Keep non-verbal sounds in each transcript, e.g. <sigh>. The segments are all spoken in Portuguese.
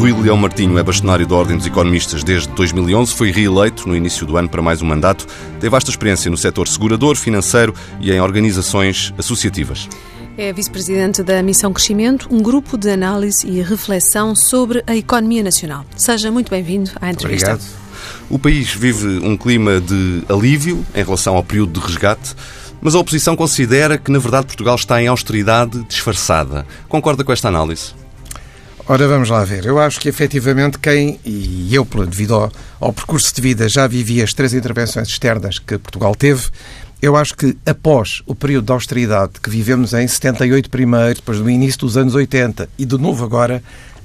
Rui Leão Martinho é bastonário da Ordem dos Economistas desde 2011, foi reeleito no início do ano para mais um mandato, tem vasta experiência no setor segurador, financeiro e em organizações associativas. É vice-presidente da Missão Crescimento, um grupo de análise e reflexão sobre a economia nacional. Seja muito bem-vindo à entrevista. Obrigado. O país vive um clima de alívio em relação ao período de resgate, mas a oposição considera que, na verdade, Portugal está em austeridade disfarçada. Concorda com esta análise? Ora, vamos lá ver. Eu acho que efetivamente quem, e eu, devido ao, ao, percurso de vida, já vivi as três intervenções externas que Portugal teve. Eu acho que após o período de austeridade que vivemos em 78 primeiro, depois do início dos anos 80 e de novo agora,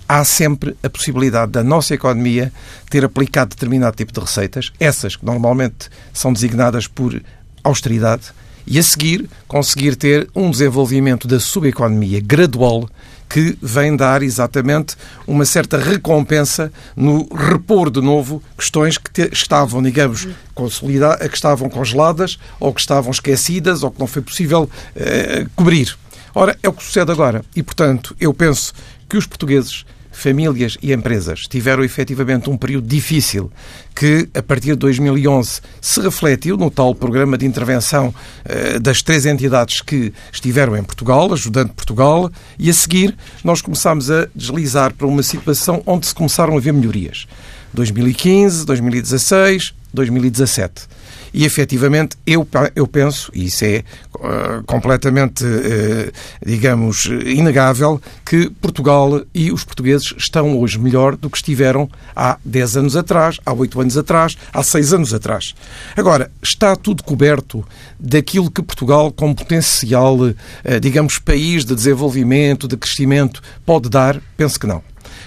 há sempre a possibilidade da nossa economia ter aplicado determinado tipo de receitas, essas que normalmente são designadas por austeridade, e a seguir conseguir ter um desenvolvimento da subeconomia gradual que vem dar exatamente uma certa recompensa no repor de novo questões que estavam, digamos, consolidadas, que estavam congeladas ou que estavam esquecidas ou que não foi possível eh, cobrir. Ora, é o que sucede agora. E, portanto, eu penso que os portugueses famílias e empresas tiveram efetivamente um período difícil que, a partir de 2011, se refletiu no tal programa de intervenção eh, das três entidades que estiveram em Portugal, ajudando Portugal, e a seguir nós começámos a deslizar para uma situação onde se começaram a ver melhorias. 2015, 2016, 2017. E efetivamente eu, eu penso, e isso é uh, completamente, uh, digamos, inegável, que Portugal e os portugueses estão hoje melhor do que estiveram há 10 anos atrás, há 8 anos atrás, há 6 anos atrás. Agora, está tudo coberto daquilo que Portugal, como potencial, uh, digamos, país de desenvolvimento, de crescimento, pode dar? Penso que não.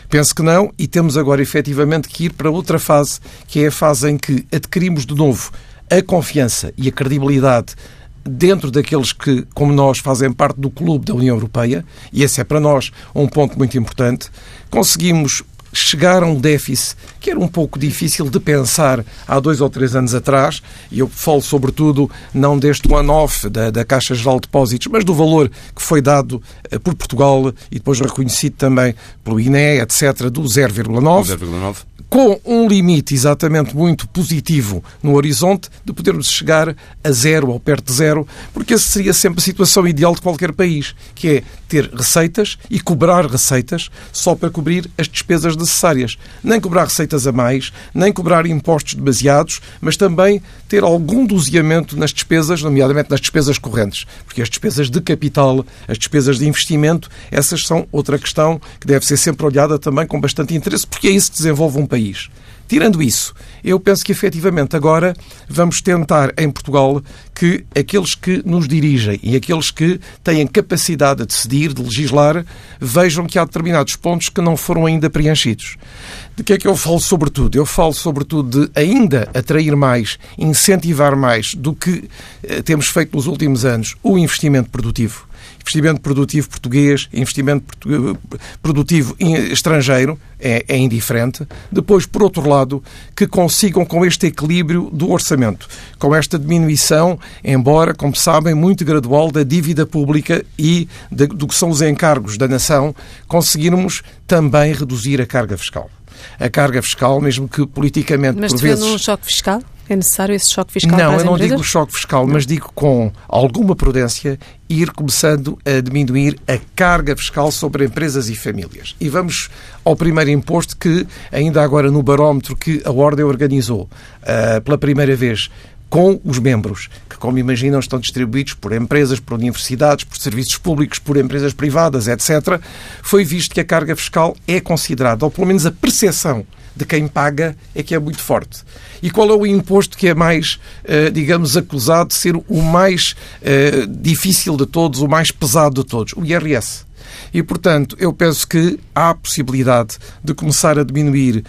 Penso que não, e temos agora efetivamente que ir para outra fase, que é a fase em que adquirimos de novo a confiança e a credibilidade dentro daqueles que, como nós, fazem parte do clube da União Europeia, e esse é para nós um ponto muito importante, conseguimos chegar a um déficit que era um pouco difícil de pensar há dois ou três anos atrás, e eu falo sobretudo não deste one-off da, da Caixa Geral de Depósitos, mas do valor que foi dado eh, por Portugal e depois reconhecido também pelo INE, etc., do 0,9 com um limite exatamente muito positivo no horizonte de podermos chegar a zero ou perto de zero, porque essa seria sempre a situação ideal de qualquer país, que é ter receitas e cobrar receitas só para cobrir as despesas necessárias. Nem cobrar receitas a mais, nem cobrar impostos demasiados, mas também ter algum doseamento nas despesas, nomeadamente nas despesas correntes, porque as despesas de capital, as despesas de investimento, essas são outra questão que deve ser sempre olhada também com bastante interesse, porque é isso que desenvolve um país país. Tirando isso, eu penso que efetivamente agora vamos tentar em Portugal que aqueles que nos dirigem e aqueles que têm capacidade de decidir, de legislar, vejam que há determinados pontos que não foram ainda preenchidos. De que é que eu falo sobretudo? Eu falo sobretudo de ainda atrair mais, incentivar mais do que eh, temos feito nos últimos anos o investimento produtivo investimento produtivo português, investimento produtivo estrangeiro, é, é, indiferente. Depois, por outro lado, que consigam com este equilíbrio do orçamento, com esta diminuição, embora, como sabem, muito gradual da dívida pública e de, do que são os encargos da nação, conseguirmos também reduzir a carga fiscal. A carga fiscal, mesmo que politicamente, Mas por vezes... um choque fiscal? É necessário esse choque fiscal não, eu não empresas? digo choque fiscal, mas digo com alguma prudência ir começando a diminuir a carga fiscal sobre empresas e famílias. E vamos ao primeiro imposto que, ainda agora no barómetro que a Ordem organizou uh, pela primeira vez, com os membros, que, como imaginam, estão distribuídos por empresas, por universidades, por serviços públicos, por empresas privadas, etc., foi visto que a carga fiscal é considerada, ou pelo menos a percepção de quem paga é que é muito forte. E qual é o imposto que é mais, eh, digamos, acusado de ser o mais eh, difícil de todos, o mais pesado de todos? O IRS. E, portanto, eu penso que há a possibilidade de começar a diminuir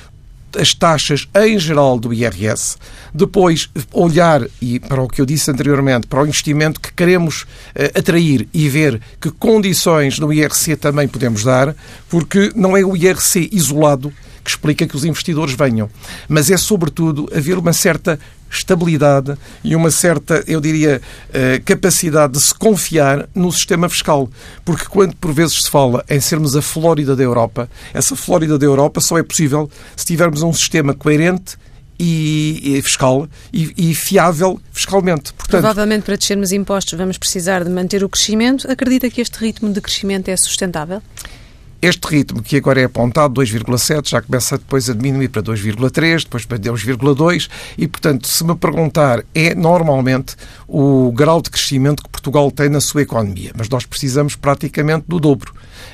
as taxas em geral do IRS, depois olhar, e para o que eu disse anteriormente, para o investimento que queremos uh, atrair e ver que condições no IRC também podemos dar, porque não é o IRC isolado que explica que os investidores venham, mas é sobretudo haver uma certa estabilidade e uma certa, eu diria, eh, capacidade de se confiar no sistema fiscal. Porque quando por vezes se fala em sermos a Flórida da Europa, essa Flórida da Europa só é possível se tivermos um sistema coerente e, fiscal e, e, fiável fiscalmente. Portanto, Provavelmente para descermos impostos vamos precisar de manter o crescimento. Acredita que este ritmo de crescimento é sustentável? Este ritmo que agora é apontado, 2,7, já começa depois a diminuir para 2,3, depois para 2,2 e, portanto, se me perguntar, é normalmente o grau de crescimento que Portugal tem na sua economia, mas nós precisamos praticamente do dobro.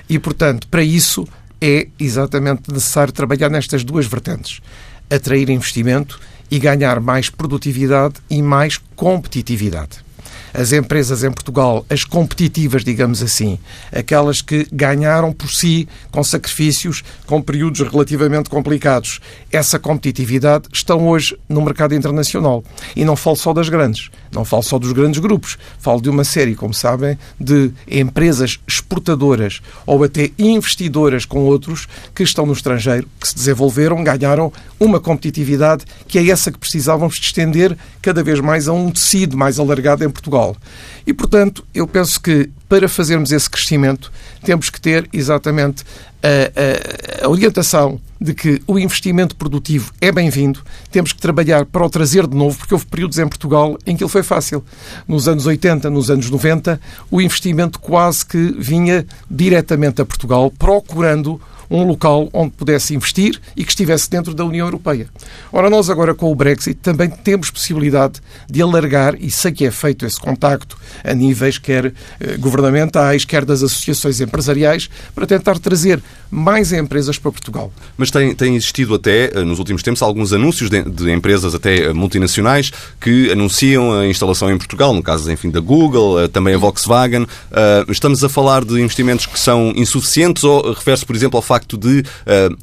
E, portanto, para isso é exatamente necessário trabalhar nestas duas vertentes. Atrair investimento e ganhar mais produtividade e mais competitividade as empresas em Portugal, as competitivas, digamos assim, aquelas que ganharam por si com sacrifícios, com períodos relativamente complicados, essa competitividade estão hoje no mercado internacional. E não falo só das grandes, não falo só dos grandes grupos, falo de uma série, como sabem, de empresas exportadoras ou até investidoras com outros que estão no estrangeiro, que se desenvolveram, ganharam uma competitividade que é essa que precisávamos de estender cada vez mais a um tecido mais alargado em Portugal. E, portanto, eu penso que para fazermos esse crescimento temos que ter exatamente a, a, a orientação de que o investimento produtivo é bem-vindo, temos que trabalhar para o trazer de novo, porque houve períodos em Portugal em que ele foi fácil. Nos anos 80, nos anos 90, o investimento quase que vinha diretamente a Portugal, procurando um local onde pudesse investir e que estivesse dentro da União Europeia. Ora, nós agora com o Brexit também temos possibilidade de alargar, e sei que é feito esse contacto a níveis quer eh, governamentais, quer das associações empresariais, para tentar trazer mais empresas para Portugal. Mas tem, tem existido até, eh, nos últimos tempos, alguns anúncios de, de empresas até eh, multinacionais que anunciam a instalação em Portugal, no caso, enfim, da Google, também a Volkswagen. Estamos a falar de investimentos que são insuficientes ou refere-se, por exemplo, ao facto de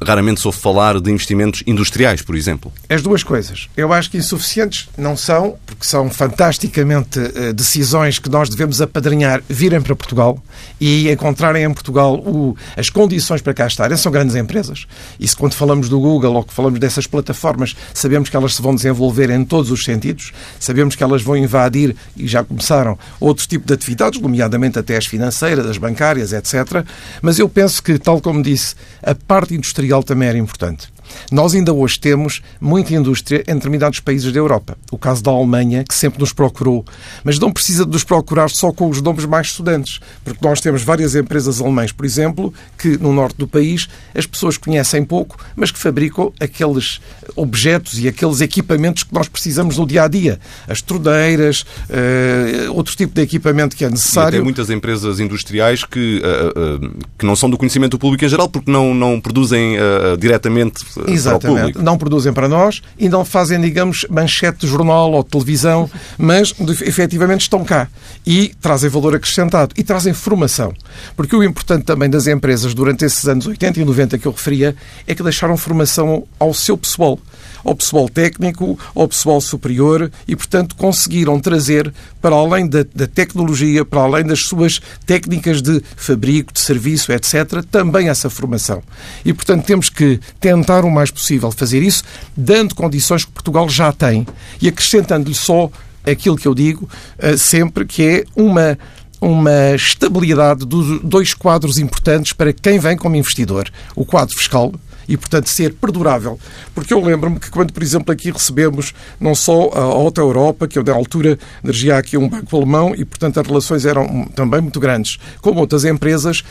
raramente se ouve falar de investimentos industriais, por exemplo? As duas coisas. Eu acho que insuficientes não são, porque são fantasticamente decisões que nós devemos apadrinhar virem para Portugal e encontrarem em Portugal o, as condições para cá estarem. São grandes empresas. E se quando falamos do Google ou que falamos dessas plataformas, sabemos que elas se vão desenvolver em todos os sentidos, sabemos que elas vão invadir, e já começaram, outros tipos de atividades, nomeadamente até as financeiras, as bancárias, etc. Mas eu penso que, tal como disse, a parte industrial também era importante. Nós ainda hoje temos muita indústria em determinados países da Europa. O caso da Alemanha, que sempre nos procurou, mas não precisa de nos procurar só com os nomes mais estudantes, porque nós temos várias empresas alemãs, por exemplo, que no norte do país as pessoas conhecem pouco, mas que fabricam aqueles objetos e aqueles equipamentos que nós precisamos no dia a dia. As torneiras, uh, outro tipo de equipamento que é necessário. E até muitas empresas industriais que, uh, uh, que não são do conhecimento público em geral, porque não, não produzem diretamente Exatamente. Não produzem para nós e não fazem, digamos, manchete de jornal ou de televisão, mas efetivamente estão cá e trazem valor acrescentado e trazem formação. Porque o importante também das empresas durante esses anos 80 e 90 que eu referia é que deixaram formação ao seu pessoal ao pessoal técnico, ao pessoal superior e, portanto, conseguiram trazer, para além da, da, tecnologia, para além das suas técnicas de fabrico, de serviço, etc., também essa formação. E, portanto, temos que tentar o mais possível fazer isso, dando condições que Portugal já tem e acrescentando-lhe só aquilo que eu digo eh, sempre, que é uma uma estabilidade dos dois quadros importantes para quem vem como investidor. O quadro fiscal, e, portanto, ser perdurável. Porque eu lembro-me que quando, por exemplo, aqui recebemos não só a Alta Europa, que eu, na altura, dirigia aqui um banco alemão e, portanto, as relações eram também muito grandes, como outras empresas,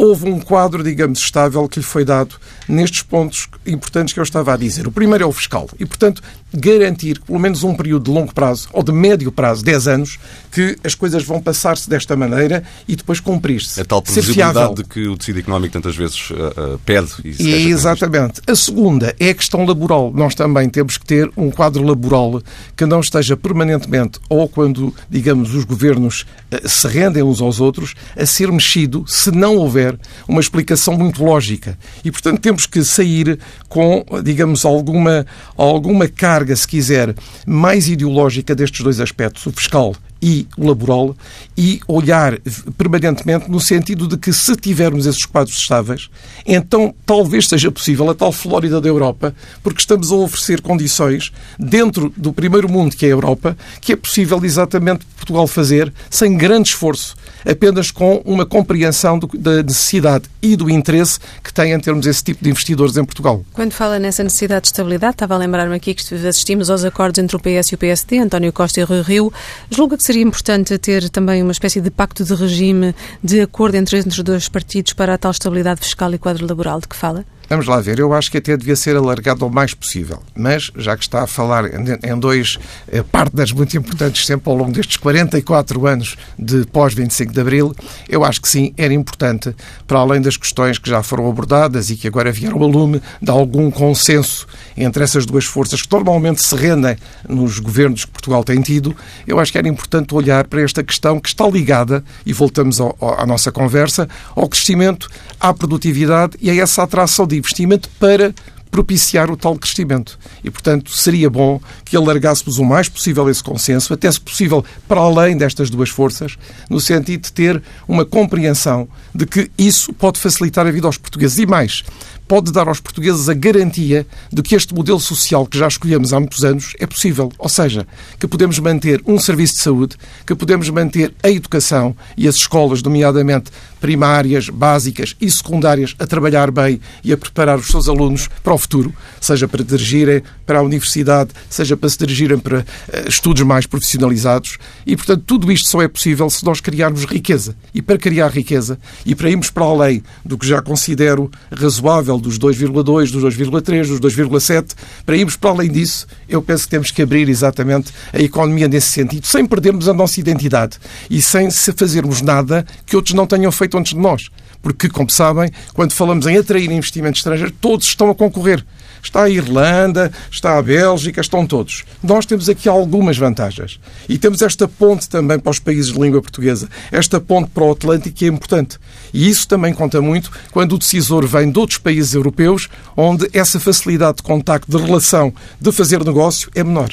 houve um quadro, digamos, estável que lhe foi dado nestes pontos importantes que eu estava a dizer. O primeiro é o fiscal e, portanto, garantir pelo menos um período de longo prazo ou de médio prazo, 10 anos, que as coisas vão passar-se desta maneira e depois cumprir-se. A tal previsibilidade de que o tecido económico tantas vezes uh, uh, pede. E é exatamente. A segunda é a questão laboral. Nós também temos que ter um quadro laboral que não esteja permanentemente ou quando, digamos, os governos uh, se rendem uns aos outros, a ser mexido se não houver uma explicação muito lógica. E, portanto, temos que sair com, digamos, alguma, alguma carga, se quiser, mais ideológica destes dois aspectos, o fiscal e laboral e olhar permanentemente no sentido de que se tivermos esses quadros estáveis, então talvez seja possível a tal Flórida da Europa, porque estamos a oferecer condições dentro do primeiro mundo que é a Europa, que é possível exatamente Portugal fazer sem grande esforço, apenas com uma compreensão do, da necessidade e do interesse que tem em termos esse tipo de investidores em Portugal. Quando fala nessa necessidade de estabilidade, estava a lembrar-me aqui que assistimos aos acordos entre o PS e o PSD, António Costa e Rui Rio. Julga que seria importante ter também uma espécie de pacto de regime de acordo entre, os dois partidos para a tal estabilidade fiscal e quadro laboral de que fala? Vamos lá ver, eu acho que até devia ser alargado ao mais possível. Mas, já que está a falar em dois eh, partners muito importantes sempre ao longo destes 44 anos de pós-25 de Abril, eu acho que sim, era importante, para além das questões que já foram abordadas e que agora vieram a lume, de algum consenso entre essas duas forças que normalmente se rendem nos governos que Portugal tem tido, eu acho que era importante olhar para esta questão que está ligada, e voltamos ao, ao, à nossa conversa, ao crescimento, à produtividade e a essa atração de investimento para propiciar o tal crescimento. E, portanto, seria bom que alargássemos o mais possível esse consenso, até se possível para além destas duas forças, no sentido de ter uma compreensão de que isso pode facilitar a vida aos portugueses. E mais, pode dar aos portugueses a garantia de que este modelo social que já escolhemos há muitos anos é possível. Ou seja, que podemos manter um serviço de saúde, que podemos manter a educação e as escolas, nomeadamente primárias, básicas e secundárias, a trabalhar bem e a preparar os seus alunos para o futuro, seja para dirigirem para a universidade, seja para se dirigirem para eh, estudos mais profissionalizados. E, portanto, tudo isto só é possível se nós criarmos riqueza. E para criar riqueza e para irmos para além do que já considero razoável dos 2,2, dos 2,3, dos 2,7, para irmos para além disso, eu penso que temos que abrir exatamente a economia nesse sentido, sem perdermos a nossa identidade e sem se fazermos nada que outros não tenham feito antes de nós. Porque, como sabem, quando falamos em atrair investimento estrangeiro, todos estão a concorrer. Está a Irlanda, está a Bélgica, estão todos. Nós temos aqui algumas vantagens. E temos esta ponte também para os países de língua portuguesa. Esta ponte para o Atlântico é importante. E isso também conta muito quando o decisor vem de outros países europeus, onde essa facilidade de contacto, de relação, de fazer negócio é menor.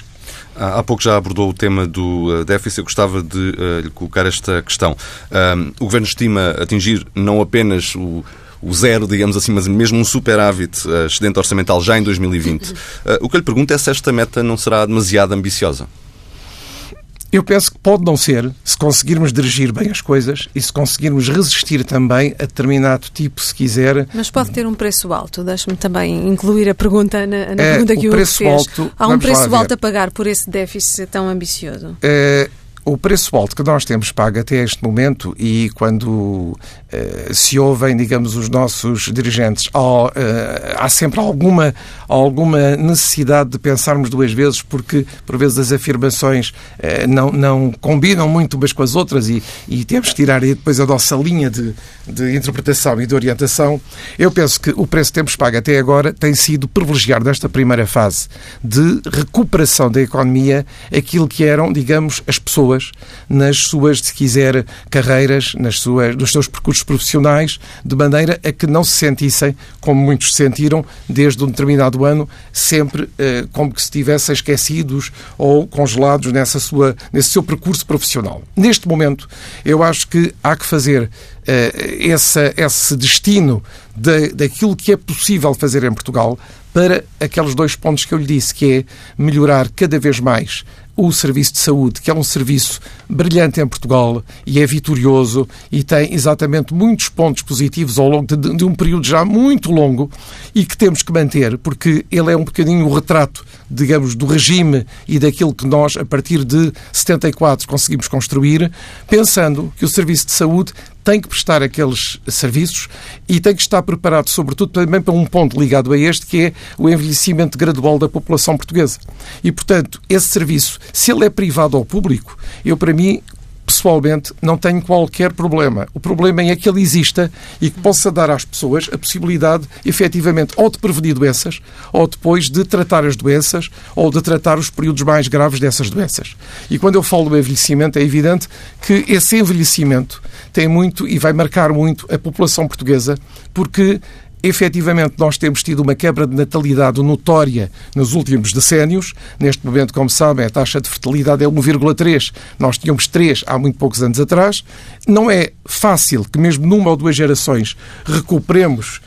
Há pouco já abordou o tema do eh, déficit. Eu gostava de uh, lhe colocar esta questão. Um, o Governo estima atingir não apenas o o zero, digamos assim, mas mesmo um superávit uh, excedente orçamental já em 2020. Uh, <laughs> o que eu lhe pergunto é se esta meta não será demasiado ambiciosa. Eu penso que pode não ser, se conseguirmos dirigir bem as coisas e se conseguirmos resistir também a determinado tipo, se quiser. Mas pode ter um preço alto. Deixe-me também incluir a pergunta na, na é, pergunta que o, o fez. Alto, Há um preço alto a pagar por esse déficit tão ambicioso? É, o preço alto que nós temos pago até este momento e quando uh, se ouvem, digamos, os nossos dirigentes, há, uh, há sempre alguma, alguma necessidade de pensarmos duas vezes porque, por vezes, as afirmações uh, não, não combinam muito umas com as outras e, e temos que tirar aí depois a nossa linha de, de interpretação e de orientação. Eu penso que o preço que temos pago até agora tem sido privilegiar nesta primeira fase de recuperação da economia aquilo que eram, digamos, as pessoas pessoas nas suas, se quiser, carreiras, nas suas, nos seus percursos profissionais, de maneira a que não se sentissem, como muitos se sentiram, desde um determinado ano, sempre eh, como que se estivessem esquecidos ou congelados nessa sua, nesse seu percurso profissional. Neste momento, eu acho que há que fazer eh, esse, esse destino de, daquilo que é possível fazer em Portugal para aqueles dois pontos que eu lhe disse, que é melhorar cada vez mais o serviço de saúde, que é um serviço brilhante em Portugal e é vitorioso e tem exatamente muitos pontos positivos ao longo de, de, um período já muito longo e que temos que manter, porque ele é um bocadinho o retrato, digamos, do regime e daquilo que nós, a partir de 74, conseguimos construir, pensando que o serviço de saúde tem que prestar aqueles serviços e tem que estar preparado, sobretudo, também para um ponto ligado a este, que é o envelhecimento gradual da população portuguesa. E, portanto, esse serviço, se ele é privado ou público, eu, para mim, pessoalmente, não tenho qualquer problema. O problema é que ele exista e que possa dar às pessoas a possibilidade, efetivamente, ou de prevenir doenças, ou depois de tratar as doenças, ou de tratar os períodos mais graves dessas doenças. E quando eu falo do envelhecimento, é evidente que esse envelhecimento tem muito e vai marcar muito a população portuguesa, porque efetivamente nós temos tido uma quebra de natalidade notória nos últimos decénios. Neste momento, como sabem, a taxa de fertilidade é 1,3. Nós tínhamos 3 há muito poucos anos atrás. Não é fácil que mesmo numa ou duas gerações recuperemos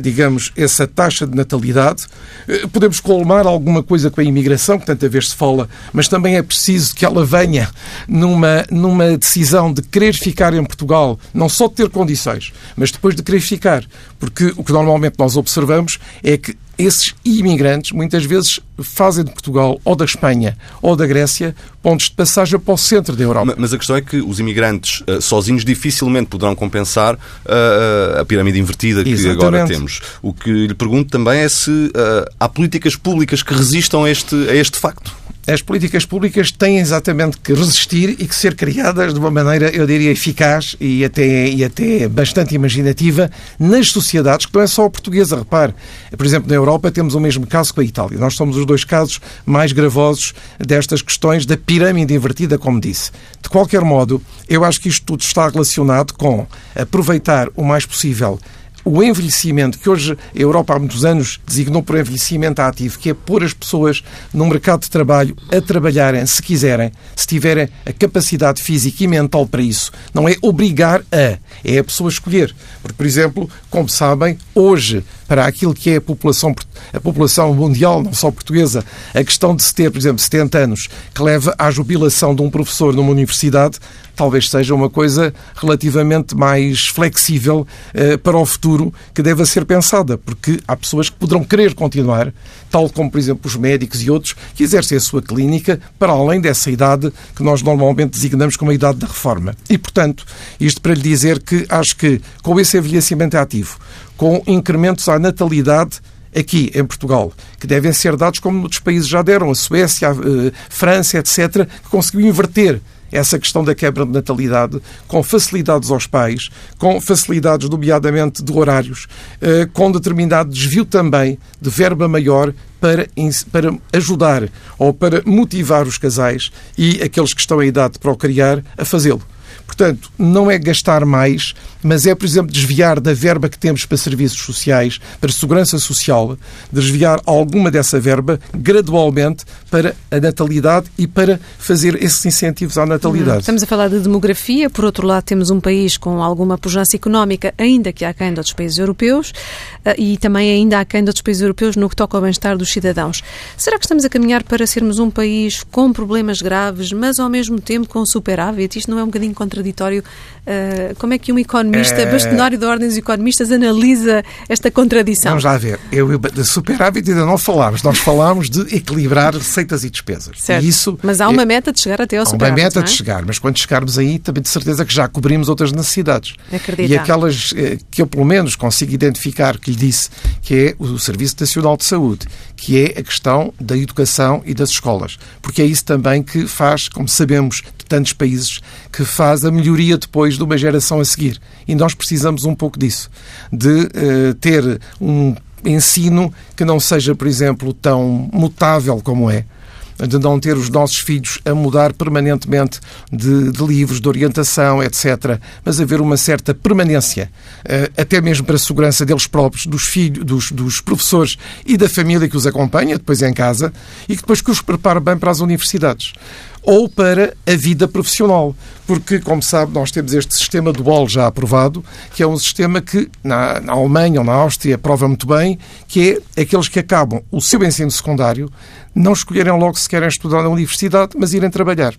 digamos, essa taxa de natalidade. Eh, podemos colmar alguma coisa com a imigração, que tanta vez se fala, mas também é preciso que ela venha numa, numa decisão de querer ficar em Portugal, não só de ter condições, mas depois de querer ficar. Porque o que normalmente nós observamos é que esses imigrantes muitas vezes fazem de Portugal ou da Espanha ou da Grécia pontos de passagem para o centro da Europa. Mas a questão é que os imigrantes uh, sozinhos dificilmente poderão compensar uh, a pirâmide invertida que Exatamente. agora temos. O que lhe pergunto também é se uh, há políticas públicas que resistam a este, a este facto as políticas públicas têm exatamente que resistir e que ser criadas de uma maneira, eu diria, eficaz e até, e até bastante imaginativa nas sociedades, que não é só a portuguesa. Repare, por exemplo, na Europa temos o mesmo caso com a Itália. Nós somos os dois casos mais gravosos destas questões da pirâmide invertida, como disse. De qualquer modo, eu acho que isto tudo está relacionado com aproveitar o mais possível o envelhecimento, que hoje a Europa há muitos anos designou por envelhecimento ativo, que é pôr as pessoas no mercado de trabalho a trabalharem, se quiserem, se tiverem a capacidade física e mental para isso. Não é obrigar a, é a pessoa escolher. Porque, por exemplo, como sabem, hoje, para aquilo que é a população, a população mundial, não só portuguesa, a questão de se ter, por exemplo, 70 anos, que leva à jubilação de um professor numa universidade, talvez seja uma coisa relativamente mais flexível uh, para o futuro que deva ser pensada, porque há pessoas que poderão querer continuar, tal como, por exemplo, os médicos e outros, que exercem a sua clínica para além dessa idade que nós normalmente designamos como a idade da reforma. E, portanto, isto para lhe dizer que acho que com esse envelhecimento ativo, com incrementos à natalidade, aqui em Portugal, que devem ser dados como outros países já deram, a Suécia, a eh, França, etc., que conseguiu inverter essa questão da quebra de natalidade com facilidades aos pais, com facilidades, nomeadamente, de horários, eh, com determinado desvio também de verba maior para, para ajudar ou para motivar os casais e aqueles que estão em idade de procriar a fazê-lo. Portanto, não é gastar mais, mas é, por exemplo, desviar da verba que temos para serviços sociais, para segurança social, desviar alguma dessa verba gradualmente para a natalidade e para fazer esses incentivos à natalidade. Uhum. Estamos a falar de demografia, por outro lado, temos um país com alguma pujança económica, ainda que aquém de outros países europeus, eh, e também ainda aquém de outros países europeus no que toca ao bem-estar dos cidadãos. Será que estamos a caminhar para sermos um país com problemas graves, mas ao mesmo tempo com superávit? Isto não é um bocadinho contraditório. Uh, como é que um economista, é... bastonário da Ordem dos Economistas, analisa esta contradição? Vamos lá ver. Eu, de superávit ainda não falámos. Nós falámos de equilibrar receitas e despesas. Certo. E isso mas há uma é... meta de chegar até ao superávit. Há uma meta é? de chegar, mas quando chegarmos aí, também de certeza que já cobrimos outras necessidades. Acreditar. E aquelas eh, que eu, pelo menos, consigo identificar, que lhe disse, que é o Serviço Nacional de Saúde, que é a questão da educação e das escolas. Porque é isso também que faz, como sabemos, tantos países que faz a melhoria depois de uma geração a seguir. E nós precisamos um pouco disso, de uh, ter um ensino que não seja, por exemplo, tão mutável como é de não ter os nossos filhos a mudar permanentemente de, de, livros, de orientação, etc. Mas haver uma certa permanência, eh, até mesmo para a segurança deles próprios, dos filhos, dos, dos professores e da família que os acompanha, depois em casa, e que depois que os prepara bem para as universidades ou para a vida profissional. Porque, como sabe, nós temos este sistema dual já aprovado, que é um sistema que na, na Alemanha ou na Áustria prova muito bem, que é aqueles que acabam o seu ensino secundário, não escolherem logo se querem estudar na universidade, mas irem trabalhar.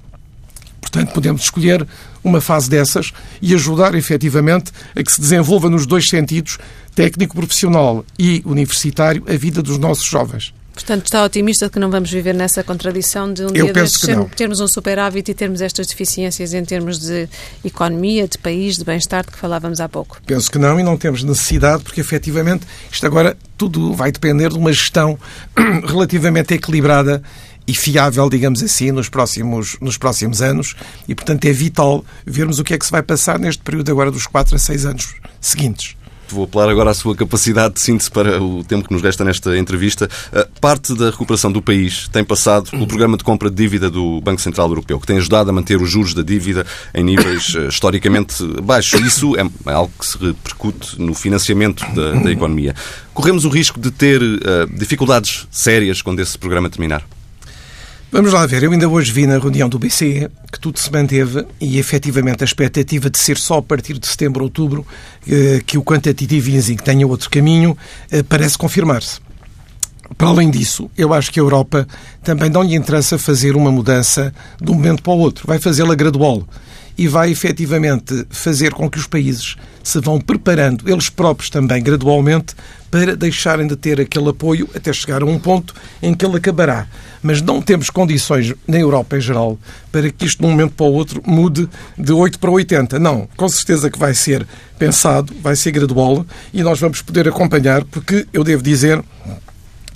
Portanto, podemos escolher uma fase dessas e ajudar efetivamente a que se desenvolva nos dois sentidos, técnico profissional e universitário, a vida dos nossos jovens. Portanto, está otimista de que não vamos viver nessa contradição de um Eu dia destes termos um superávit e termos estas deficiências em termos de economia, de país, de bem-estar, de que falávamos há pouco. Penso que não e não temos necessidade, porque efetivamente isto agora tudo vai depender de uma gestão <clears throat> relativamente equilibrada e fiável, digamos assim, nos próximos, nos próximos anos e, portanto, é vital vermos o que é que se vai passar neste período agora dos 4 a 6 anos seguintes. Vou apelar agora à sua capacidade de síntese para o tempo que nos resta nesta entrevista. Uh, Parte da recuperação do país tem passado pelo programa de compra de dívida do Banco Central Europeu, que tem ajudado a manter os juros da dívida em níveis uh, historicamente baixos. Isso é algo que se repercute no financiamento da, da economia. Corremos o risco de ter uh, dificuldades sérias quando esse programa terminar? Vamos lá ver. Eu ainda hoje vi na reunião do BCE que tudo se manteve e, efetivamente, a expectativa de ser só a partir de setembro, outubro, eh, que o quantitative easing tenha outro caminho, eh, parece confirmar-se. Para além disso, eu acho que a Europa também não lhe interessa fazer uma mudança de um momento para o outro. Vai fazê-la gradual e vai efetivamente fazer com que os países se vão preparando, eles próprios também, gradualmente, para deixarem de ter aquele apoio até chegar a um ponto em que ele acabará. Mas não temos condições na Europa em geral para que isto de um momento para o outro mude de 8 para 80. Não, com certeza que vai ser pensado, vai ser gradual e nós vamos poder acompanhar, porque eu devo dizer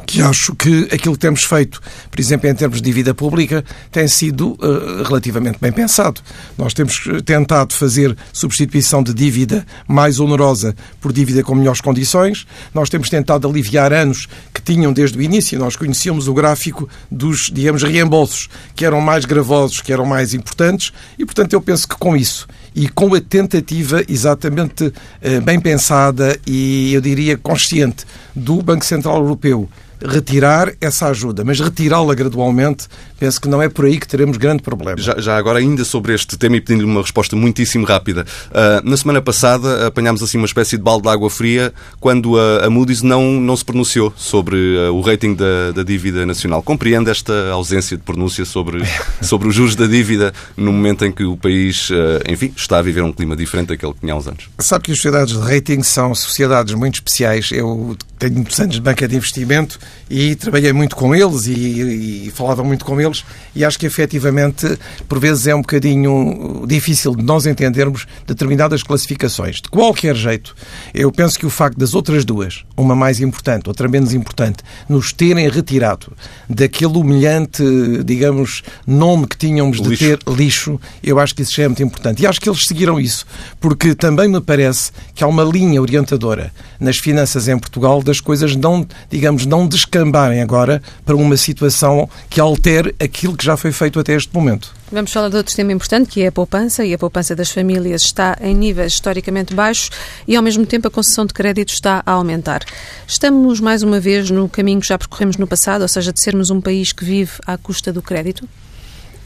que acho que aquilo que temos feito, por exemplo, em termos de dívida pública, tem sido uh, relativamente bem pensado. Nós temos tentado fazer substituição de dívida mais onerosa por dívida com melhores condições. Nós temos tentado aliviar anos que tinham desde o início. Nós conhecíamos o gráfico dos, digamos, reembolsos, que eram mais gravosos, que eram mais importantes, e, portanto, eu penso que com isso e com a tentativa exatamente uh, bem pensada e, eu diria, consciente do Banco Central Europeu retirar essa ajuda, mas retirá-la gradualmente, penso que não é por aí que teremos grande problema. Já, já agora, ainda sobre este tema e pedindo uma resposta muitíssimo rápida. Uh, na semana passada apanhámos assim uma espécie de balde de água fria quando a, a Moody's não, não se pronunciou sobre uh, o rating da, da, dívida nacional. Compreende esta ausência de pronúncia sobre, <laughs> sobre os juros da dívida no momento em que o país, uh, enfim, está a viver um clima diferente daquele que tinha há uns anos? Sabe que as sociedades de rating são sociedades muito especiais. Eu tenho muitos anos de banca de investimento e trabalhei muito com eles e, e, falava muito com eles e acho que efetivamente por vezes é um bocadinho difícil de nós entendermos determinadas classificações. De qualquer jeito, eu penso que o facto das outras duas, uma mais importante, outra menos importante, nos terem retirado daquele humilhante, digamos, nome que tínhamos de lixo. ter lixo, eu acho que isso já é muito importante. E acho que eles seguiram isso, porque também me parece que há uma linha orientadora nas finanças em Portugal das coisas não, digamos, não descambarem agora para uma situação que altere aquilo que já foi feito até este momento. Vamos falar de outro tema importante, que é a poupança, e a poupança das famílias está em níveis historicamente baixos e, ao mesmo tempo, a concessão de crédito está a aumentar. Estamos, mais uma vez, no caminho que já percorremos no passado, ou seja, de sermos um país que vive à custa do crédito?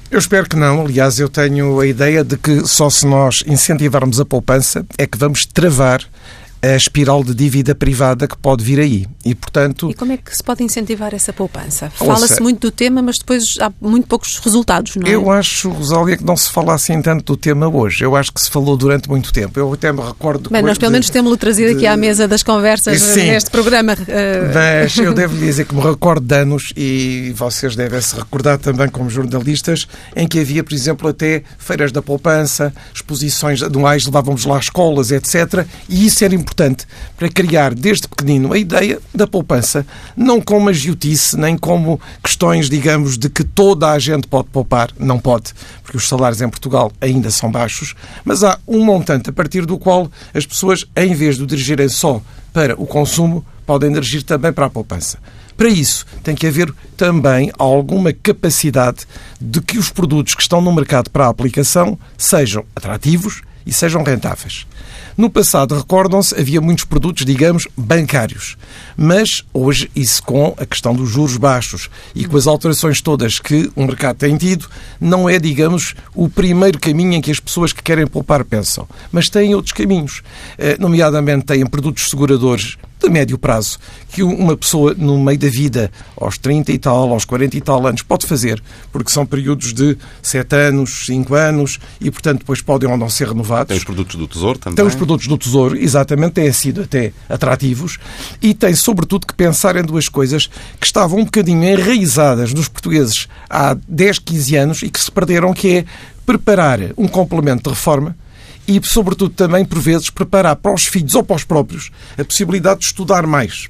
Eu espero que não. Aliás, eu tenho a ideia de que só se nós incentivarmos a poupança é que vamos travar a espiral de dívida privada que pode vir aí. E, portanto... E como é que se pode incentivar essa poupança? Fala-se muito do tema, mas depois há muito poucos resultados, não é? Eu acho, Rosália, que não se fala assim tanto do tema hoje. Eu acho que se falou durante muito tempo. Eu até me recordo... Bem, nós pelo menos temos-lo trazido de... aqui à mesa das conversas Sim. neste programa. Uh... Mas eu devo dizer que me recordo de anos, e vocês devem se recordar também como jornalistas, em que havia, por exemplo, até feiras da poupança, exposições anuais, levávamos lá escolas, etc. E isso era importante importante para criar desde pequenino a ideia da poupança, não como uma giotice, nem como questões, digamos, de que toda a gente pode poupar. Não pode, porque os salários em Portugal ainda são baixos, mas há um montante a partir do qual as pessoas, em vez de o dirigirem só para o consumo, podem dirigir também para a poupança. Para isso, tem que haver também alguma capacidade de que os produtos que estão no mercado para a aplicação sejam atrativos e sejam rentáveis. No passado, recordam-se, havia muitos produtos, digamos, bancários. Mas hoje, isso com a questão dos juros baixos e com as alterações todas que o mercado tem tido, não é, digamos, o primeiro caminho em que as pessoas que querem poupar pensam. Mas têm outros caminhos. Nomeadamente, têm produtos seguradores de médio prazo que uma pessoa no meio da vida, aos 30 e tal, aos 40 e tal anos, pode fazer, porque são períodos de 7 anos, 5 anos e, portanto, depois podem ou não ser renovados. Tem os produtos do Tesouro também. Tem os produtos do Tesouro, exatamente, têm sido até atrativos e tem, sobretudo, que pensar em duas coisas que estavam um bocadinho enraizadas nos portugueses há 10, 15 anos e que se perderam, que é preparar um complemento de reforma e, sobretudo, também, por vezes, preparar para os filhos ou para os próprios a possibilidade de estudar mais.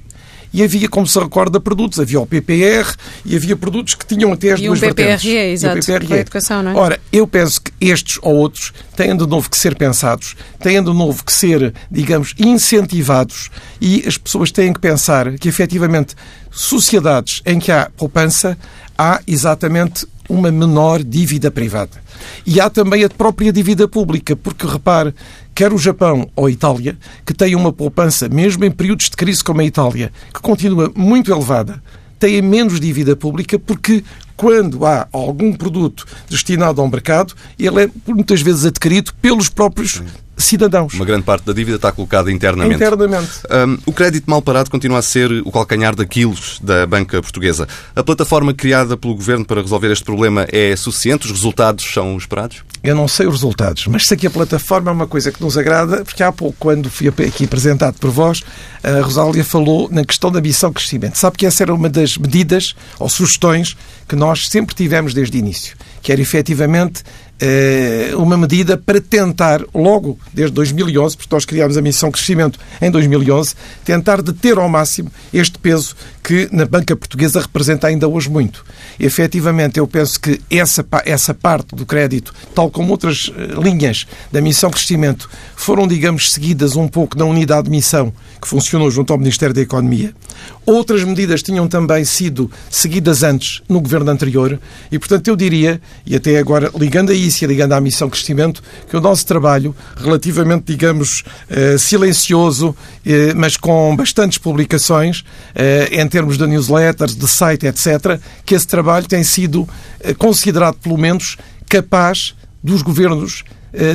E havia, como se recorda, produtos. Havia o PPR e havia produtos que tinham até as e duas um PPRE, vertentes. exato, E o PPRE. a educação, não é? Ora, eu penso que estes ou outros têm de novo que ser pensados, têm de novo que ser, digamos, incentivados e as pessoas têm que pensar que, efetivamente, sociedades em que há poupança, há exatamente uma menor dívida privada. E há também a própria dívida pública, porque repare, quer o Japão ou a Itália, que têm uma poupança, mesmo em períodos de crise como a Itália, que continua muito elevada, têm menos dívida pública porque quando há algum produto destinado ao mercado, ele é muitas vezes adquirido pelos próprios cidadãos. Uma grande parte da dívida está colocada internamente. Internamente. Um, o crédito mal parado continua a ser o calcanhar daqueles da banca portuguesa. A plataforma criada pelo governo para resolver este problema é suficiente? Os resultados são esperados? Eu não sei os resultados, mas sei que a plataforma é uma coisa que nos agrada, porque há pouco, quando fui aqui apresentado por vós, a Rosália falou na questão da missão crescimento. Sabe que essa era uma das medidas ou sugestões que nós sempre tivemos desde o início, que era efetivamente uma medida para tentar, logo desde 2011, porque nós criámos a missão crescimento em 2011, tentar deter ao máximo este peso que na banca portuguesa representa ainda hoje muito. E, efetivamente, eu penso que essa, essa parte do crédito, tal como outras eh, linhas da missão crescimento, foram, digamos, seguidas um pouco na unidade de missão que funcionou junto ao Ministério da Economia. Outras medidas tinham também sido seguidas antes no governo anterior e, portanto, eu diria, e até agora ligando a isso e ligando à missão crescimento, que o nosso trabalho, relativamente, digamos, eh, silencioso, eh, mas com bastantes publicações, em termos de newsletters, de site, etc., que esse trabalho tem sido considerado, pelo menos, capaz dos governos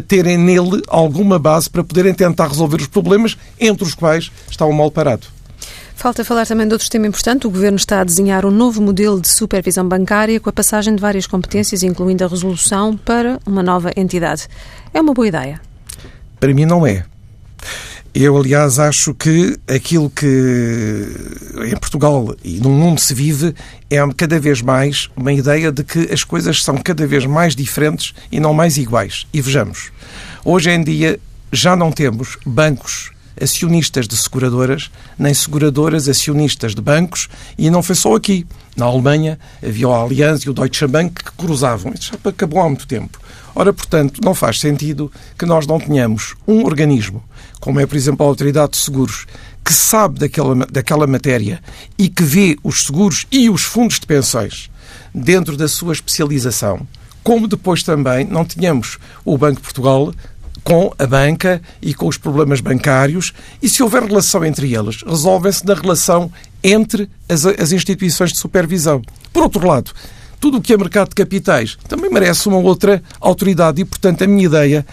terem nele alguma base para poderem tentar resolver os problemas, entre os quais está o mal parado. Falta falar também de outro tema importante. O Governo está a desenhar um novo modelo de supervisão bancária com a passagem de várias competências, incluindo a resolução, para uma nova entidade. É uma boa ideia? Para mim não é. Eu, aliás, acho que aquilo que em Portugal e no mundo se vive é cada vez mais uma ideia de que as coisas são cada vez mais diferentes e não mais iguais. E vejamos, hoje em dia já não temos bancos acionistas de seguradoras, nem seguradoras acionistas de bancos, e não foi só aqui. Na Alemanha havia o Allianz e o Deutsche Bank que cruzavam. Isso acabou há muito tempo. Ora, portanto, não faz sentido que nós não tenhamos um organismo, como é, por exemplo, a Autoridade de Seguros, que sabe daquela, daquela matéria e que vê os seguros e os fundos de pensões dentro da sua especialização, como depois também não tínhamos o Banco de Portugal com a banca e com os problemas bancários, e se houver relação entre eles, resolvem-se na relação entre as, as instituições de supervisão. Por outro lado, tudo o que é mercado de capitais também merece uma outra autoridade e, portanto, a minha ideia,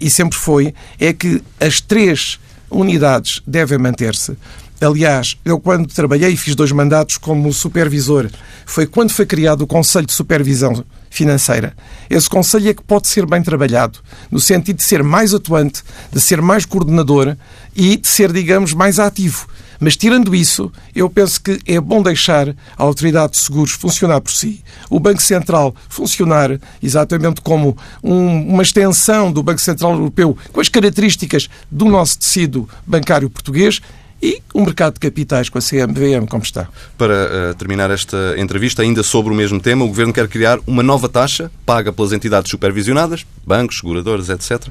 e sempre foi, é que as três unidades devem manter-se. Aliás, eu quando trabalhei e fiz dois mandatos como supervisor, foi quando foi criado o Conselho de Supervisão Financeira. Esse Conselho é que pode ser bem trabalhado, no sentido de ser mais atuante, de ser mais coordenador e de ser, digamos, mais ativo. Mas tirando isso, eu penso que é bom deixar a Autoridade de Seguros funcionar por si, o Banco Central funcionar exatamente como um, uma extensão do Banco Central Europeu, com as características do nosso tecido bancário português, e o mercado de capitais com a CMVM como está. Para uh, terminar esta entrevista, ainda sobre o mesmo tema, o Governo quer criar uma nova taxa paga pelas entidades supervisionadas, bancos, seguradoras, etc.,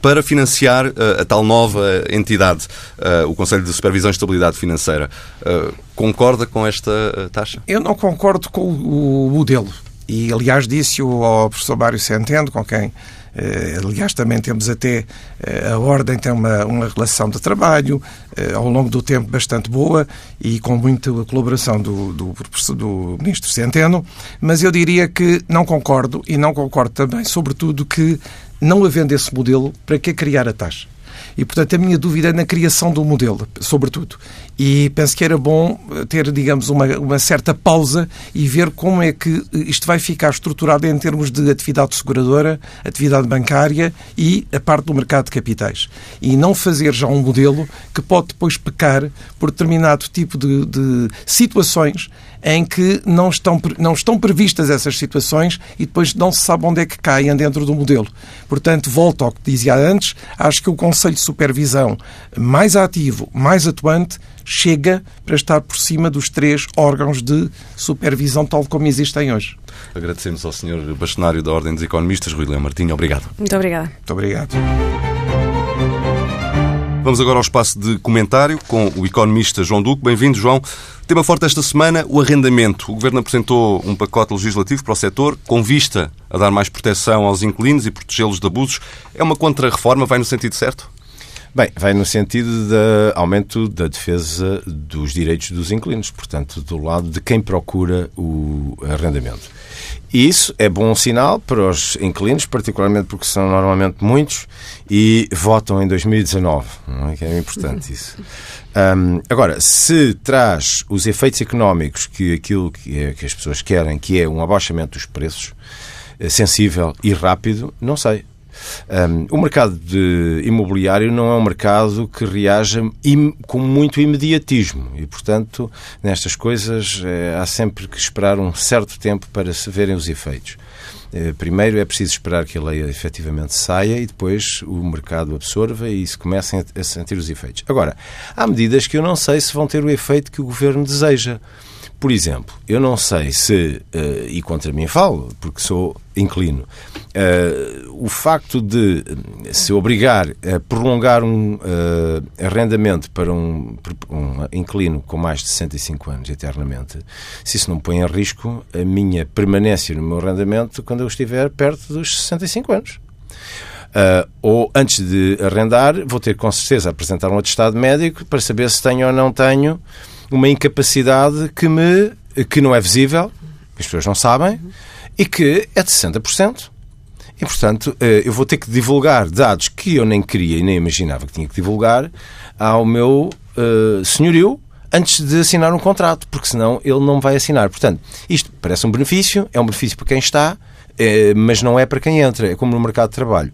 para financiar uh, a tal nova entidade, uh, o Conselho de Supervisão e Estabilidade Financeira. concorda com esta taxa? Eu não concordo com o modelo. E, aliás, disse-o ao professor Mário Centeno, com quem aliás, também temos até a Ordem tem uma, uma relação de trabalho ao longo do tempo bastante boa e com muita colaboração do, do, do Ministro Centeno, mas eu diria que não concordo e não concordo também, sobretudo, que não havendo esse modelo, para que criar a taxa? E, portanto, a minha dúvida é na criação do modelo, sobretudo. E penso que era bom ter, digamos, uma, uma certa pausa e ver como é que isto vai ficar estruturado em termos de atividade seguradora, atividade bancária e a parte do mercado de capitais. E não fazer já um modelo que pode depois pecar por determinado tipo de, de situações em que não estão, não estão previstas essas situações e depois não se sabe onde é que caem dentro do modelo. Portanto, volto ao que dizia antes, acho que o Conselho de Supervisão mais ativo, mais atuante, chega para estar por cima dos três órgãos de supervisão tal como existem hoje. Agradecemos ao Sr. Bastonário da Ordem dos Economistas, Rui Leão Martinho. Obrigado. Muito obrigada. Muito obrigado. Vamos agora ao espaço de comentário com o economista João Duque. Bem-vindo, João. Tema forte esta semana, o arrendamento. O Governo apresentou um pacote legislativo para o setor com vista a dar mais proteção aos inquilinos e protegê-los de abusos. É uma contra-reforma? Vai no sentido certo? Bem, vai no sentido de aumento da defesa dos direitos dos inquilinos, portanto, do lado de quem procura o arrendamento. E isso é bom sinal para os inquilinos, particularmente porque são normalmente muitos e votam em 2019. Não é? Que é importante <laughs> isso. Um, agora, se traz os efeitos económicos que aquilo que, é, que as pessoas querem, que é um abaixamento dos preços, é sensível e rápido, não sei. Um, o mercado de imobiliário não é um mercado que reaja im, com muito imediatismo e, portanto, nestas coisas é, há sempre que esperar um certo tempo para se verem os efeitos. Eh, primeiro é preciso esperar que a lei efetivamente saia e depois o mercado absorva e se comecem a sentir os efeitos. Agora, há medidas que eu não sei se vão ter o efeito que o governo deseja. Por exemplo, eu não sei se, uh, e contra mim falo, porque sou inclino, uh, o facto de se obrigar a prolongar um uh, arrendamento para um, um inclino com mais de 65 anos eternamente, se isso não põe em risco a minha permanência no meu arrendamento quando eu estiver perto dos 65 anos. Uh, ou antes de arrendar, vou ter com certeza apresentar um atestado médico para saber se tenho ou não tenho uma incapacidade que, me, que não é visível, as pessoas não sabem, e que é de 60%. E, portanto, eh, eu vou ter que divulgar dados que eu nem queria e nem imaginava que tinha que divulgar ao meu uh, senhorio antes de assinar um contrato, porque senão ele não vai assinar. Portanto, isto parece um benefício, é um benefício para quem está, mas não é para quem entra, é como no mercado de trabalho.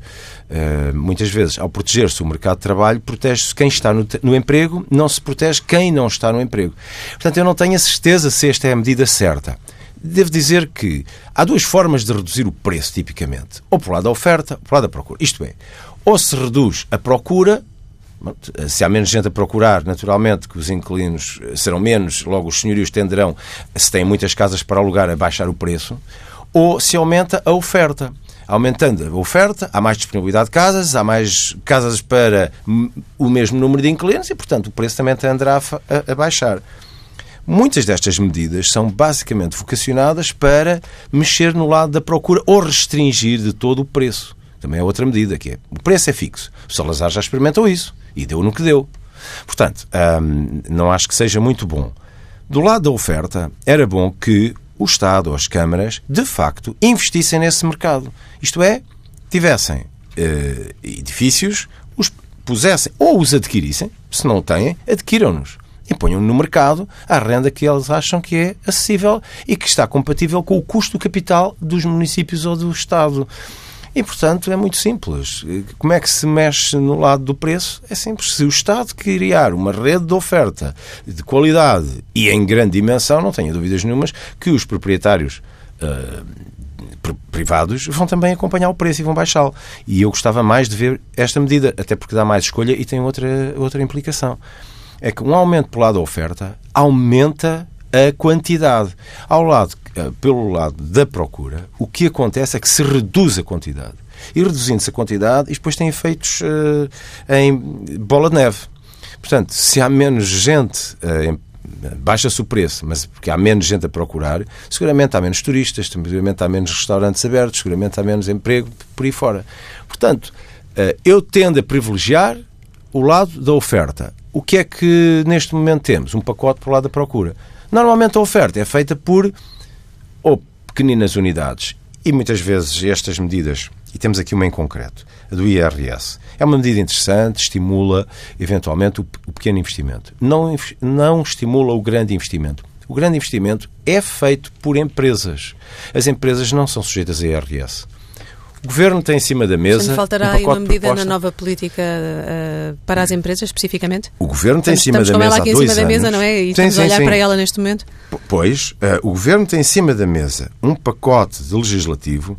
Uh, muitas vezes, ao proteger-se o mercado de trabalho, protege-se quem está no, emprego, não se protege quem não está no emprego. Portanto, eu não tenho a certeza se esta é a medida certa. Devo dizer que há duas formas de reduzir o preço, tipicamente. Ou por lado da oferta, ou por lado da procura. Isto é, ou se reduz a procura, se há menos gente a procurar, naturalmente que os inquilinos serão menos, logo os senhorios tenderão, se têm muitas casas para alugar, a baixar o preço ou se aumenta a oferta. Aumentando a oferta, há mais disponibilidade de casas, há mais casas para o mesmo número de inquilinos e, portanto, o preço também tenderá a, a baixar. Muitas destas medidas são basicamente vocacionadas para mexer no lado da procura ou restringir de todo o preço. Também é outra medida, que é o preço é fixo. O Salazar já experimentou isso e deu no que deu. Portanto, hum, não acho que seja muito bom. Do lado da oferta, era bom que o Estado ou as câmaras, de facto, investissem nesse mercado. Isto é, tivessem eh, edifícios, os pusessem ou os adquirissem, se não têm, adquiram-nos. E ponham no mercado a renda que eles acham que é acessível e que está compatível com o custo do capital dos municípios ou do Estado. E, portanto, é muito simples. Como é que se mexe no lado do preço? É simples. Se o Estado criar uma rede de oferta de qualidade e em grande dimensão, não tenho dúvidas nenhumas que os proprietários uh, privados vão também acompanhar o preço e vão baixá-lo. E eu gostava mais de ver esta medida, até porque dá mais escolha e tem outra, outra implicação. É que um aumento pelo lado da oferta aumenta a quantidade. Ao lado eh, pelo lado da procura, o que acontece é que se reduz a quantidade. E reduzindo-se a quantidade, isto depois tem efeitos uh, em bola de neve. Portanto, se há menos gente, uh, baixa-se o preço, mas porque há menos gente a procurar, seguramente há menos turistas, seguramente há menos restaurantes abertos, seguramente há menos emprego por aí fora. Portanto, eu tendo a privilegiar o lado da oferta. O que é que neste momento temos? Um pacote para o lado da procura. Normalmente a oferta é feita por ou pequeninas unidades. E muitas vezes estas medidas E temos aqui uma em concreto, a do IRS. É uma medida interessante, estimula eventualmente o, pequeno investimento. Não, não estimula o grande investimento. O grande investimento é feito por empresas. As empresas não são sujeitas a IRS. O Governo tem em cima da mesa. Portanto, faltará um aí uma medida na nova política uh, para as empresas, especificamente? O Governo tem estamos, em cima da mesa. Estamos aqui em cima da mesa, não é? E tem, estamos sim, a olhar sim. para ela neste momento. Pois, uh, o Governo tem em cima da mesa um pacote de legislativo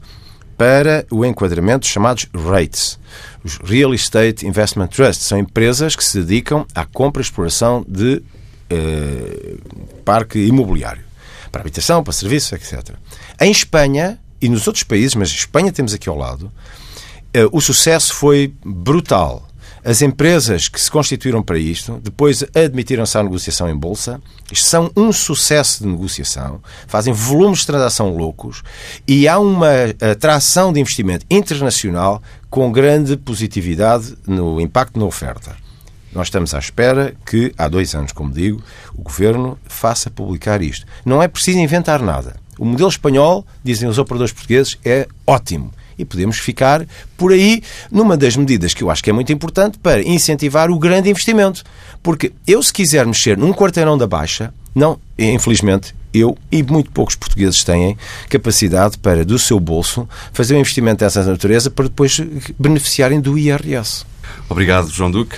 para o enquadramento dos chamados REITs, os Real Estate Investment Trusts. São empresas que se dedicam à compra e exploração de uh, parque imobiliário, para habitação, para serviços, etc. Em Espanha e nos outros países, mas Espanha temos aqui ao lado, uh, o sucesso foi brutal. As empresas que se constituíram para isto, depois admitiram-se à negociação em bolsa, são um sucesso de negociação, fazem volumes de transação loucos e há uma atração de investimento internacional com grande positividade no impacto na oferta. Nós estamos à espera que, há dois anos, como digo, o Governo faça publicar isto. Não é preciso inventar nada. O modelo espanhol, dizem os operadores portugueses, é ótimo e podemos ficar por aí numa das medidas que eu acho que é muito importante para incentivar o grande investimento. Porque eu, se quiser mexer num quarteirão da Baixa, não, infelizmente, eu e muito poucos portugueses têm capacidade para, do seu bolso, fazer um investimento dessa natureza para depois beneficiarem do IRS. Obrigado, João Duque.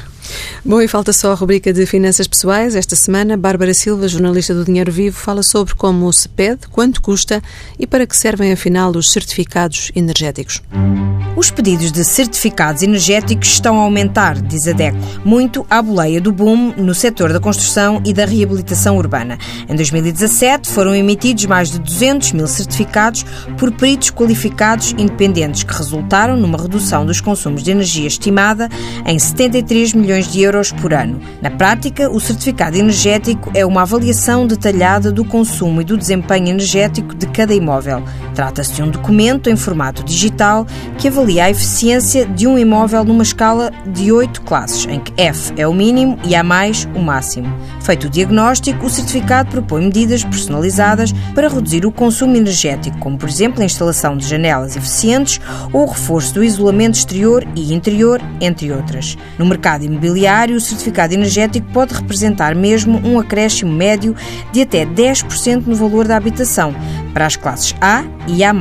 Bom, e falta só a rubrica de finanças pessoais. Esta semana, Bárbara Silva, jornalista do Dinheiro Vivo, fala sobre como se pede, quanto custa e para que servem afinal os certificados energéticos. Os pedidos de certificados energéticos estão a aumentar, diz a DECO, muito à boleia do boom no setor da construção e da reabilitação urbana. Em 2017 foram emitidos mais de 200 mil certificados por peritos qualificados independentes, que resultaram numa redução dos consumos de energia estimada em 73 milhões milhões de euros por ano. Na prática, o certificado energético é uma avaliação detalhada do consumo e do desempenho energético de cada imóvel. Trata-se de um documento em formato digital que avalia a eficiência de um imóvel numa escala de oito classes, em que F é o mínimo e A mais o máximo. Feito o diagnóstico, o certificado propõe medidas personalizadas para reduzir o consumo energético, como por exemplo a instalação de janelas eficientes ou o reforço do isolamento exterior e interior, entre outras. No mercado imobiliário, imobiliário, o certificado energético pode representar mesmo um acréscimo médio de até 10% no valor da habitação para as classes A e A+,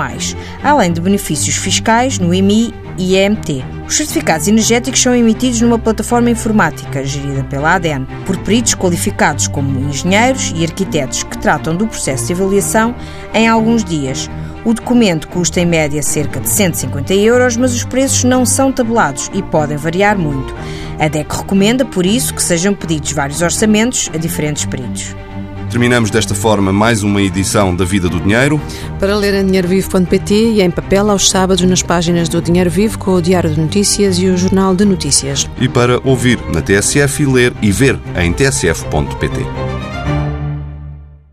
além de benefícios fiscais no IMI e EMT. Os certificados energéticos são emitidos numa plataforma informática gerida pela ADN por peritos qualificados como engenheiros e arquitetos que tratam do processo de avaliação em alguns dias. O documento custa em média cerca de 150 euros, mas os preços não são tabelados e podem variar muito. A DEC recomenda, por isso, que sejam pedidos vários orçamentos a diferentes peritos. Terminamos desta forma mais uma edição da Vida do Dinheiro. Para ler em dinheirovivo.pt e em papel aos sábados nas páginas do Dinheiro Vivo com o Diário de Notícias e o Jornal de Notícias. E para ouvir na TSF e ler e ver em tsf.pt.